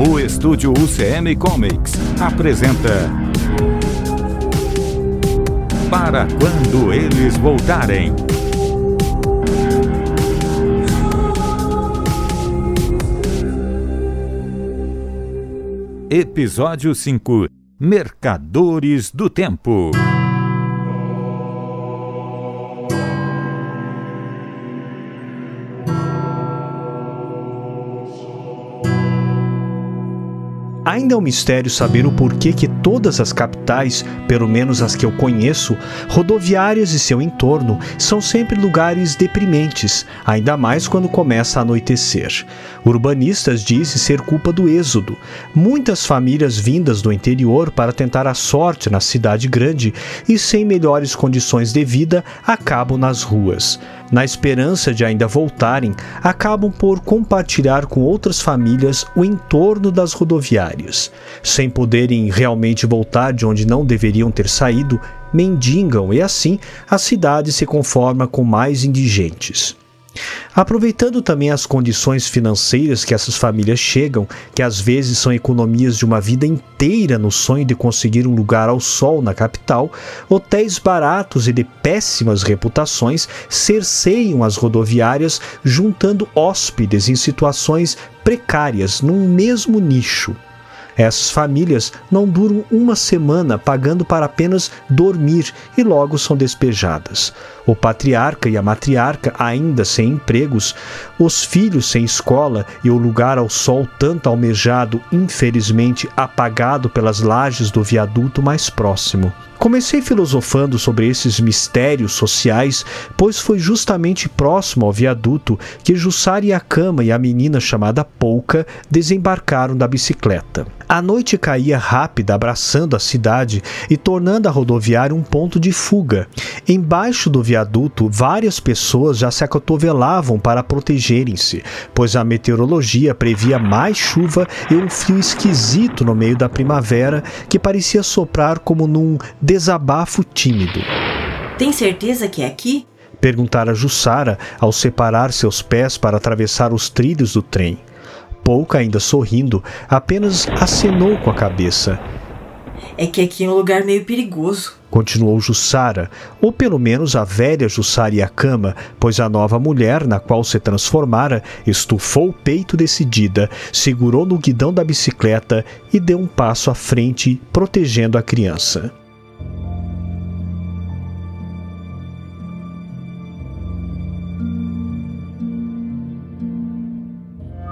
O estúdio UCM Comics apresenta. Para quando eles voltarem. Episódio 5 Mercadores do Tempo. Ainda é um mistério saber o porquê que todas as capitais, pelo menos as que eu conheço, rodoviárias e seu entorno, são sempre lugares deprimentes, ainda mais quando começa a anoitecer. Urbanistas dizem ser culpa do êxodo. Muitas famílias vindas do interior para tentar a sorte na cidade grande e sem melhores condições de vida acabam nas ruas na esperança de ainda voltarem, acabam por compartilhar com outras famílias o entorno das rodoviárias. Sem poderem realmente voltar de onde não deveriam ter saído, mendigam e assim a cidade se conforma com mais indigentes. Aproveitando também as condições financeiras que essas famílias chegam, que às vezes são economias de uma vida inteira no sonho de conseguir um lugar ao sol na capital, hotéis baratos e de péssimas reputações cerceiam as rodoviárias, juntando hóspedes em situações precárias num mesmo nicho. Essas famílias não duram uma semana pagando para apenas dormir e logo são despejadas. O patriarca e a matriarca ainda sem empregos, os filhos sem escola e o lugar ao sol tanto almejado, infelizmente apagado pelas lajes do viaduto mais próximo. Comecei filosofando sobre esses mistérios sociais, pois foi justamente próximo ao viaduto que Jussara e a cama e a menina chamada Pouca desembarcaram da bicicleta. A noite caía rápida, abraçando a cidade e tornando a rodoviária um ponto de fuga. Embaixo do viaduto, várias pessoas já se acotovelavam para protegerem-se, pois a meteorologia previa mais chuva e um frio esquisito no meio da primavera que parecia soprar como num desabafo tímido. Tem certeza que é aqui? Perguntara Jussara ao separar seus pés para atravessar os trilhos do trem. Pouca, ainda sorrindo, apenas acenou com a cabeça. É que aqui é um lugar meio perigoso. Continuou Jussara, ou pelo menos a velha Jussara e a cama, pois a nova mulher na qual se transformara estufou o peito decidida, segurou no guidão da bicicleta e deu um passo à frente, protegendo a criança.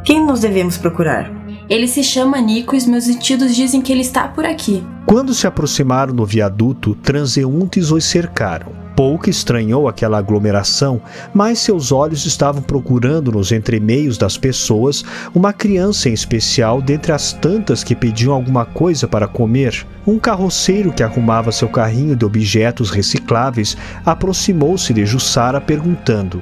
Quem nós devemos procurar? Ele se chama Nico e os meus sentidos dizem que ele está por aqui. Quando se aproximaram do viaduto, transeuntes os cercaram. Pouco estranhou aquela aglomeração, mas seus olhos estavam procurando nos entremeios das pessoas uma criança em especial dentre as tantas que pediam alguma coisa para comer. Um carroceiro que arrumava seu carrinho de objetos recicláveis aproximou-se de Jussara perguntando: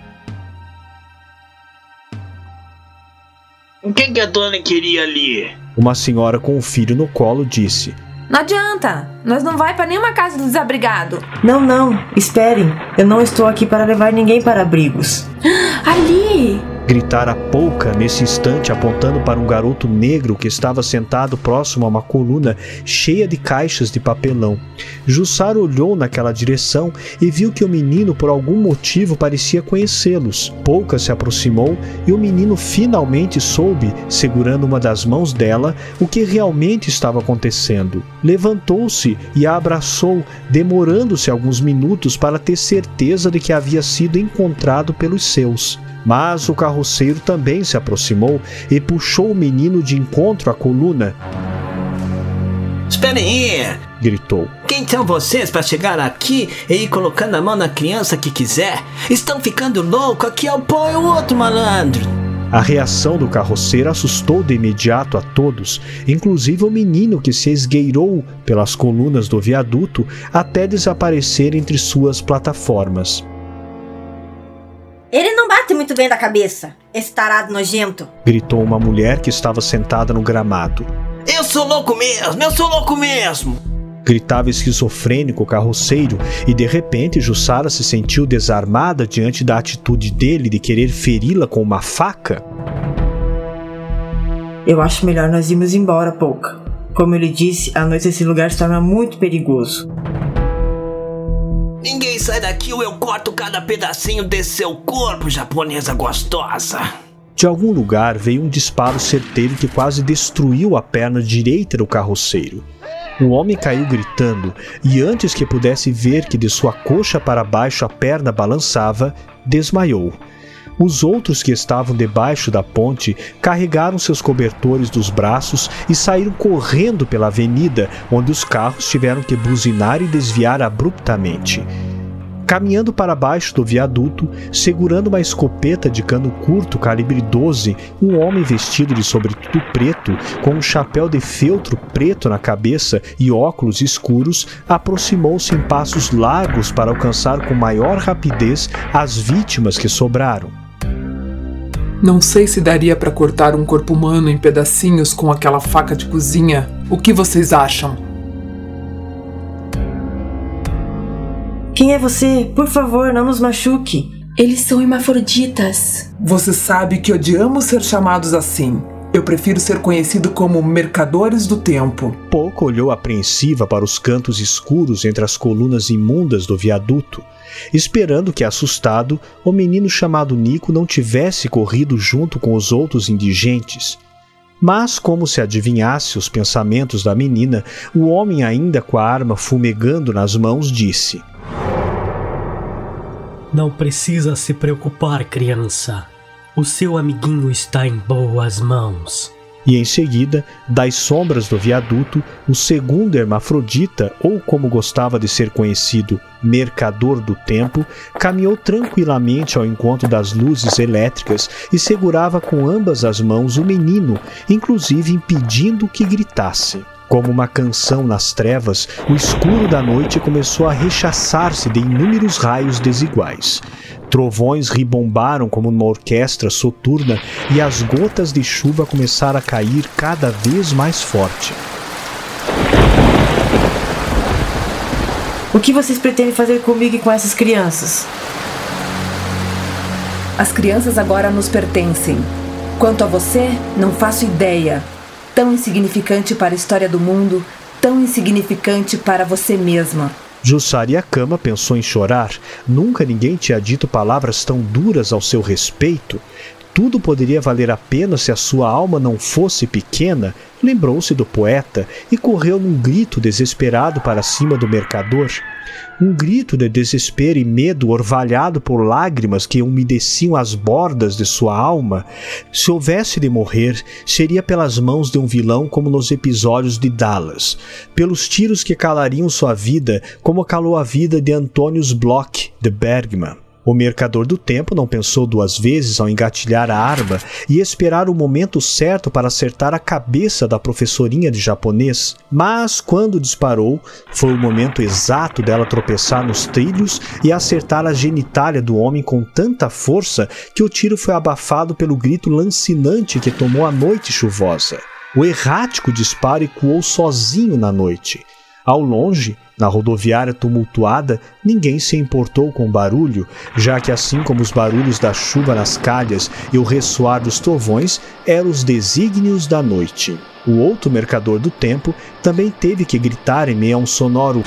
O que, que a dona queria ali? Uma senhora com um filho no colo disse: Não adianta, nós não vai para nenhuma casa do desabrigado. Não, não, esperem. Eu não estou aqui para levar ninguém para abrigos. Ali! Gritara Pouca nesse instante, apontando para um garoto negro que estava sentado próximo a uma coluna cheia de caixas de papelão. Jussara olhou naquela direção e viu que o menino, por algum motivo, parecia conhecê-los. Pouca se aproximou e o menino finalmente soube, segurando uma das mãos dela, o que realmente estava acontecendo. Levantou-se e a abraçou, demorando-se alguns minutos para ter certeza de que havia sido encontrado pelos seus. Mas o carroceiro também se aproximou e puxou o menino de encontro à coluna. Espere aí! gritou. Quem são vocês para chegar aqui e ir colocando a mão na criança que quiser? Estão ficando louco? Aqui é o pão e o outro malandro! A reação do carroceiro assustou de imediato a todos, inclusive o menino que se esgueirou pelas colunas do viaduto até desaparecer entre suas plataformas. Ele não bate muito bem da cabeça, esse tarado nojento. Gritou uma mulher que estava sentada no gramado. Eu sou louco mesmo, eu sou louco mesmo! Gritava esquizofrênico o carroceiro e de repente Jussara se sentiu desarmada diante da atitude dele de querer feri-la com uma faca. Eu acho melhor nós irmos embora, Pouca. Como ele disse, à noite esse lugar se torna muito perigoso. Ninguém sai daqui ou eu corto cada pedacinho desse seu corpo, japonesa gostosa. De algum lugar veio um disparo certeiro que quase destruiu a perna direita do carroceiro. O homem caiu gritando e, antes que pudesse ver que de sua coxa para baixo a perna balançava, desmaiou. Os outros que estavam debaixo da ponte carregaram seus cobertores dos braços e saíram correndo pela avenida, onde os carros tiveram que buzinar e desviar abruptamente. Caminhando para baixo do viaduto, segurando uma escopeta de cano curto calibre 12, um homem vestido de sobretudo preto, com um chapéu de feltro preto na cabeça e óculos escuros, aproximou-se em passos largos para alcançar com maior rapidez as vítimas que sobraram. Não sei se daria para cortar um corpo humano em pedacinhos com aquela faca de cozinha. O que vocês acham? Quem é você? Por favor, não nos machuque. Eles são hermafroditas. Você sabe que odiamos ser chamados assim. Eu prefiro ser conhecido como Mercadores do Tempo. Pouco olhou apreensiva para os cantos escuros entre as colunas imundas do viaduto esperando que, assustado, o menino chamado Nico não tivesse corrido junto com os outros indigentes. Mas, como se adivinhasse os pensamentos da menina, o homem, ainda com a arma fumegando nas mãos, disse: Não precisa se preocupar, criança. O seu amiguinho está em boas mãos e em seguida, das sombras do viaduto, o segundo hermafrodita, ou como gostava de ser conhecido, mercador do tempo, caminhou tranquilamente ao encontro das luzes elétricas e segurava com ambas as mãos o menino, inclusive impedindo que gritasse. Como uma canção nas trevas, o escuro da noite começou a rechaçar-se de inúmeros raios desiguais. Trovões ribombaram como numa orquestra soturna e as gotas de chuva começaram a cair cada vez mais forte. O que vocês pretendem fazer comigo e com essas crianças? As crianças agora nos pertencem. Quanto a você, não faço ideia. Tão insignificante para a história do mundo, tão insignificante para você mesma. Jussara cama pensou em chorar. Nunca ninguém tinha dito palavras tão duras ao seu respeito. Tudo poderia valer a pena se a sua alma não fosse pequena. Lembrou-se do poeta e correu num grito desesperado para cima do mercador um grito de desespero e medo orvalhado por lágrimas que umedeciam as bordas de sua alma. Se houvesse de morrer, seria pelas mãos de um vilão como nos episódios de Dallas, pelos tiros que calariam sua vida, como calou a vida de Antonius Bloch de Bergman. O mercador do tempo não pensou duas vezes ao engatilhar a arma e esperar o momento certo para acertar a cabeça da professorinha de japonês, mas quando disparou, foi o momento exato dela tropeçar nos trilhos e acertar a genitália do homem com tanta força que o tiro foi abafado pelo grito lancinante que tomou a noite chuvosa. O errático disparo ecoou sozinho na noite. Ao longe, na rodoviária tumultuada, ninguém se importou com o barulho, já que, assim como os barulhos da chuva nas calhas e o ressoar dos trovões, eram os desígnios da noite. O outro mercador do tempo também teve que gritar em meio a um sonoro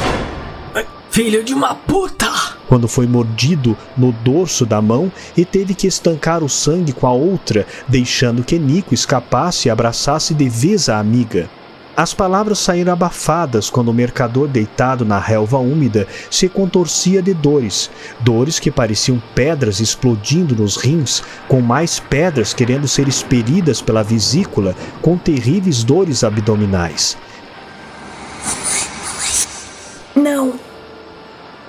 Filho de uma puta! Quando foi mordido no dorso da mão e teve que estancar o sangue com a outra, deixando que Nico escapasse e abraçasse de vez a amiga. As palavras saíram abafadas quando o mercador deitado na relva úmida se contorcia de dores, dores que pareciam pedras explodindo nos rins, com mais pedras querendo ser expelidas pela vesícula, com terríveis dores abdominais. Não.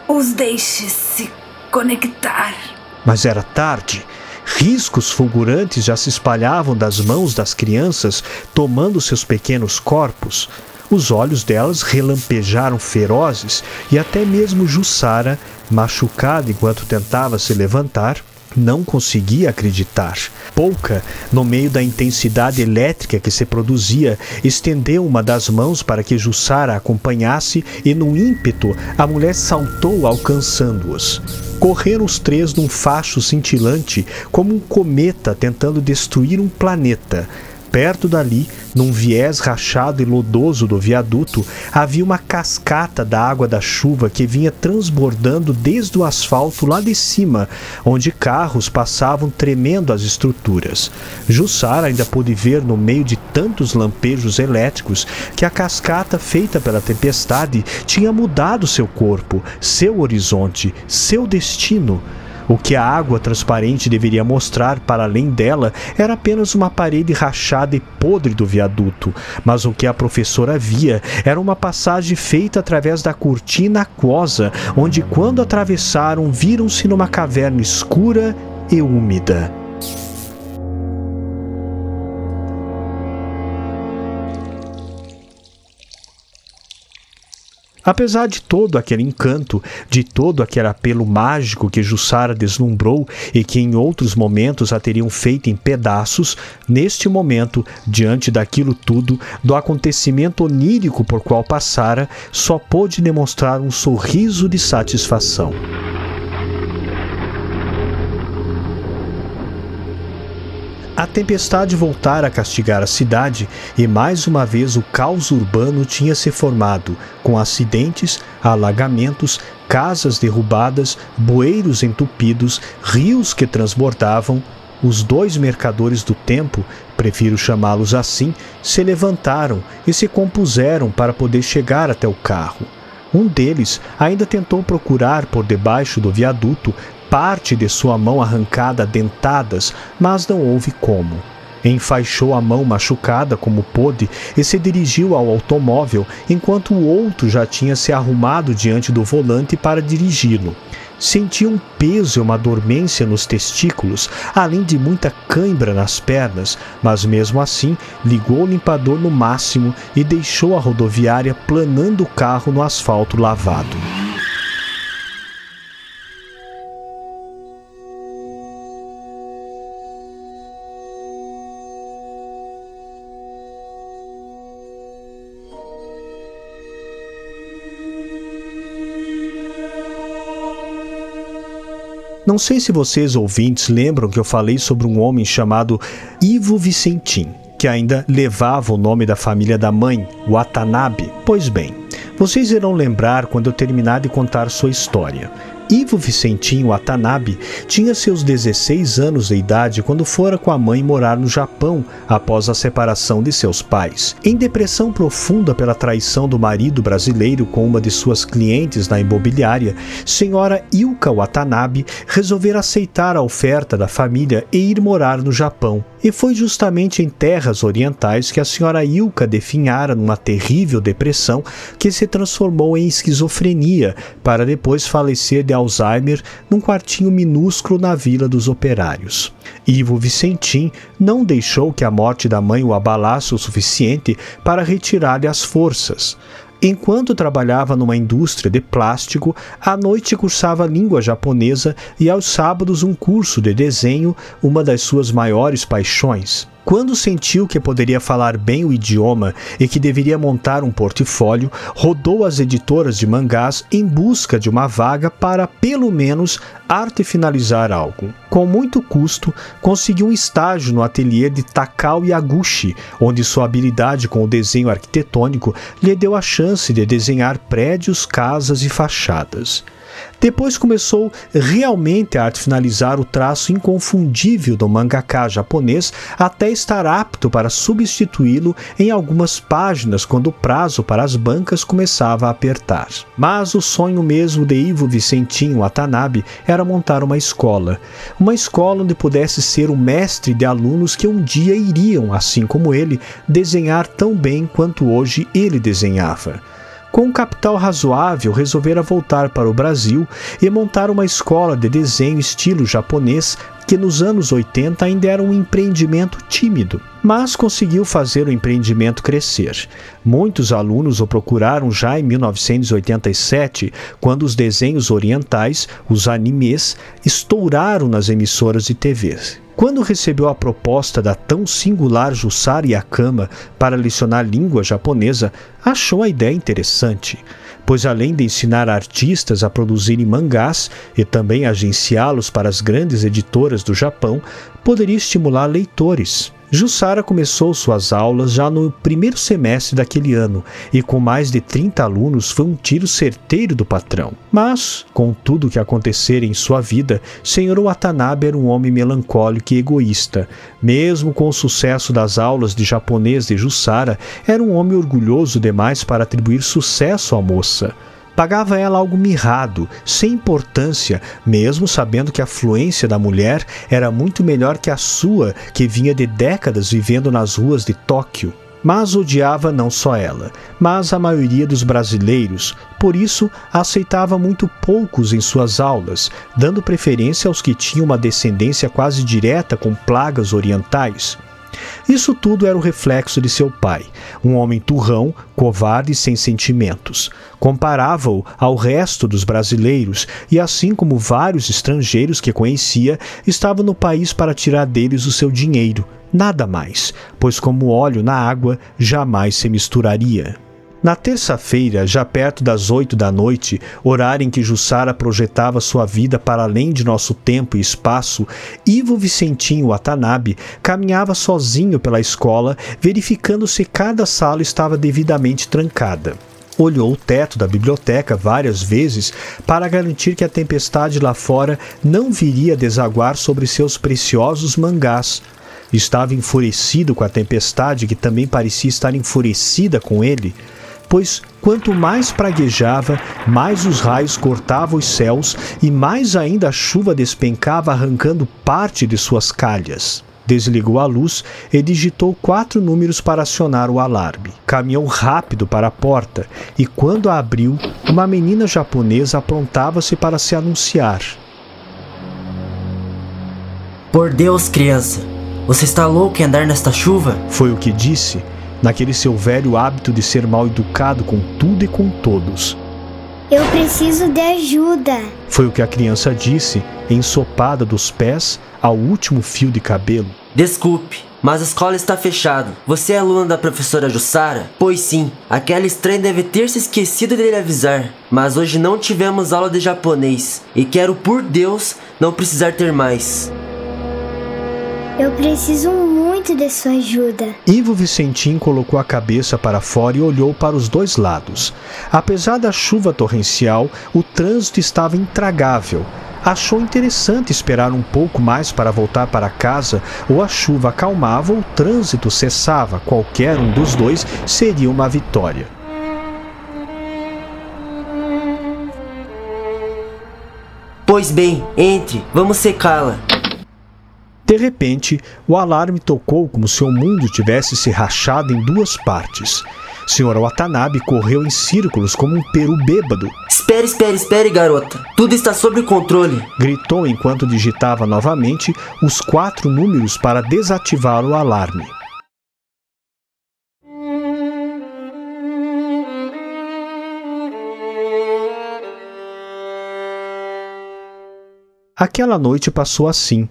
Os deixe se conectar. Mas era tarde. Riscos fulgurantes já se espalhavam das mãos das crianças, tomando seus pequenos corpos. Os olhos delas relampejaram ferozes e até mesmo Jussara, machucada enquanto tentava se levantar, não conseguia acreditar. Pouca, no meio da intensidade elétrica que se produzia, estendeu uma das mãos para que Jussara acompanhasse e, num ímpeto, a mulher saltou alcançando-os. Correram os três num facho cintilante, como um cometa tentando destruir um planeta. Perto dali, num viés rachado e lodoso do viaduto, havia uma cascata da água da chuva que vinha transbordando desde o asfalto lá de cima, onde carros passavam tremendo as estruturas. Jussara ainda pôde ver no meio de tantos lampejos elétricos que a cascata feita pela tempestade tinha mudado seu corpo, seu horizonte, seu destino. O que a água transparente deveria mostrar para além dela era apenas uma parede rachada e podre do viaduto, mas o que a professora via era uma passagem feita através da cortina aquosa, onde, quando atravessaram, viram-se numa caverna escura e úmida. Apesar de todo aquele encanto, de todo aquele apelo mágico que Jussara deslumbrou e que em outros momentos a teriam feito em pedaços, neste momento, diante daquilo tudo, do acontecimento onírico por qual passara, só pôde demonstrar um sorriso de satisfação. A tempestade voltara a castigar a cidade e mais uma vez o caos urbano tinha se formado, com acidentes, alagamentos, casas derrubadas, bueiros entupidos, rios que transbordavam. Os dois mercadores do tempo, prefiro chamá-los assim, se levantaram e se compuseram para poder chegar até o carro. Um deles ainda tentou procurar por debaixo do viaduto parte de sua mão arrancada dentadas, mas não houve como. Enfaixou a mão machucada como pôde e se dirigiu ao automóvel, enquanto o outro já tinha se arrumado diante do volante para dirigi-lo. Sentia um peso e uma dormência nos testículos, além de muita cãibra nas pernas, mas mesmo assim ligou o limpador no máximo e deixou a rodoviária planando o carro no asfalto lavado. Não sei se vocês ouvintes lembram que eu falei sobre um homem chamado Ivo Vicentim, que ainda levava o nome da família da mãe, Watanabe. Pois bem, vocês irão lembrar quando eu terminar de contar sua história. Ivo Vicentinho Watanabe tinha seus 16 anos de idade quando fora com a mãe morar no Japão após a separação de seus pais. Em depressão profunda pela traição do marido brasileiro com uma de suas clientes na imobiliária, senhora Ilka Watanabe resolveu aceitar a oferta da família e ir morar no Japão. E foi justamente em terras orientais que a senhora Ilka definhara numa terrível depressão que se transformou em esquizofrenia, para depois falecer de Alzheimer num quartinho minúsculo na Vila dos Operários. Ivo Vicentim não deixou que a morte da mãe o abalasse o suficiente para retirar-lhe as forças. Enquanto trabalhava numa indústria de plástico, à noite cursava língua japonesa e aos sábados um curso de desenho, uma das suas maiores paixões. Quando sentiu que poderia falar bem o idioma e que deveria montar um portfólio, rodou as editoras de mangás em busca de uma vaga para, pelo menos, arte finalizar algo. Com muito custo, conseguiu um estágio no ateliê de Takao Yaguchi, onde sua habilidade com o desenho arquitetônico lhe deu a chance de desenhar prédios, casas e fachadas. Depois começou realmente a arte finalizar o traço inconfundível do mangaka japonês até estar apto para substituí-lo em algumas páginas quando o prazo para as bancas começava a apertar. Mas o sonho mesmo de Ivo Vicentinho Watanabe era montar uma escola. Uma escola onde pudesse ser o mestre de alunos que um dia iriam, assim como ele, desenhar tão bem quanto hoje ele desenhava. Com um capital razoável, resolvera voltar para o Brasil e montar uma escola de desenho estilo japonês que nos anos 80 ainda era um empreendimento tímido, mas conseguiu fazer o empreendimento crescer. Muitos alunos o procuraram já em 1987, quando os desenhos orientais, os animes, estouraram nas emissoras de TV. Quando recebeu a proposta da tão singular Jussara Yakama para lecionar língua japonesa, achou a ideia interessante pois além de ensinar artistas a produzirem mangás e também agenciá-los para as grandes editoras do Japão poderia estimular leitores. Jussara começou suas aulas já no primeiro semestre daquele ano e, com mais de 30 alunos, foi um tiro certeiro do patrão. Mas, com tudo o que acontecera em sua vida, Senhor Watanabe era um homem melancólico e egoísta. Mesmo com o sucesso das aulas de japonês de Jussara, era um homem orgulhoso demais para atribuir sucesso à moça. Pagava ela algo mirrado, sem importância, mesmo sabendo que a fluência da mulher era muito melhor que a sua, que vinha de décadas vivendo nas ruas de Tóquio. Mas odiava não só ela, mas a maioria dos brasileiros, por isso aceitava muito poucos em suas aulas, dando preferência aos que tinham uma descendência quase direta com plagas orientais. Isso tudo era o reflexo de seu pai, um homem turrão, covarde e sem sentimentos. Comparava-o ao resto dos brasileiros e, assim como vários estrangeiros que conhecia, estava no país para tirar deles o seu dinheiro, nada mais, pois, como óleo na água, jamais se misturaria. Na terça-feira, já perto das oito da noite, horário em que Jussara projetava sua vida para além de nosso tempo e espaço, Ivo Vicentinho Watanabe caminhava sozinho pela escola, verificando se cada sala estava devidamente trancada. Olhou o teto da biblioteca várias vezes para garantir que a tempestade lá fora não viria desaguar sobre seus preciosos mangás. Estava enfurecido com a tempestade, que também parecia estar enfurecida com ele pois quanto mais praguejava, mais os raios cortavam os céus e mais ainda a chuva despencava, arrancando parte de suas calhas. Desligou a luz e digitou quatro números para acionar o alarme. Caminhou rápido para a porta e, quando a abriu, uma menina japonesa aprontava-se para se anunciar. Por Deus, criança, você está louco em andar nesta chuva? Foi o que disse naquele seu velho hábito de ser mal educado com tudo e com todos. Eu preciso de ajuda. Foi o que a criança disse, ensopada dos pés ao último fio de cabelo. Desculpe, mas a escola está fechada. Você é aluna da professora Jussara? Pois sim, aquela estranha deve ter se esquecido de lhe avisar. Mas hoje não tivemos aula de japonês e quero por Deus não precisar ter mais. Eu preciso muito de sua ajuda. Ivo Vicentim colocou a cabeça para fora e olhou para os dois lados. Apesar da chuva torrencial, o trânsito estava intragável. Achou interessante esperar um pouco mais para voltar para casa, ou a chuva acalmava ou o trânsito cessava. Qualquer um dos dois seria uma vitória. Pois bem, entre, vamos secá-la. De repente, o alarme tocou como se o mundo tivesse se rachado em duas partes. Senhora Watanabe correu em círculos como um peru bêbado. Espere, espere, espere, garota. Tudo está sob controle. Gritou enquanto digitava novamente os quatro números para desativar o alarme. Aquela noite passou assim.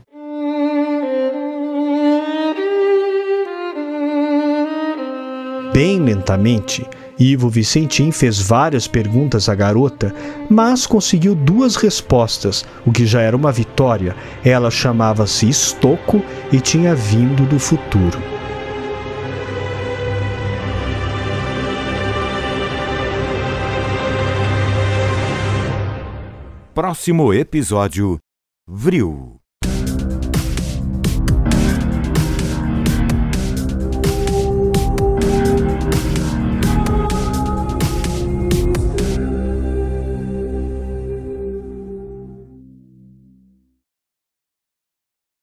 Lentamente. Ivo Vicentim fez várias perguntas à garota, mas conseguiu duas respostas, o que já era uma vitória. Ela chamava-se Estoco e tinha vindo do futuro. Próximo episódio: Vril.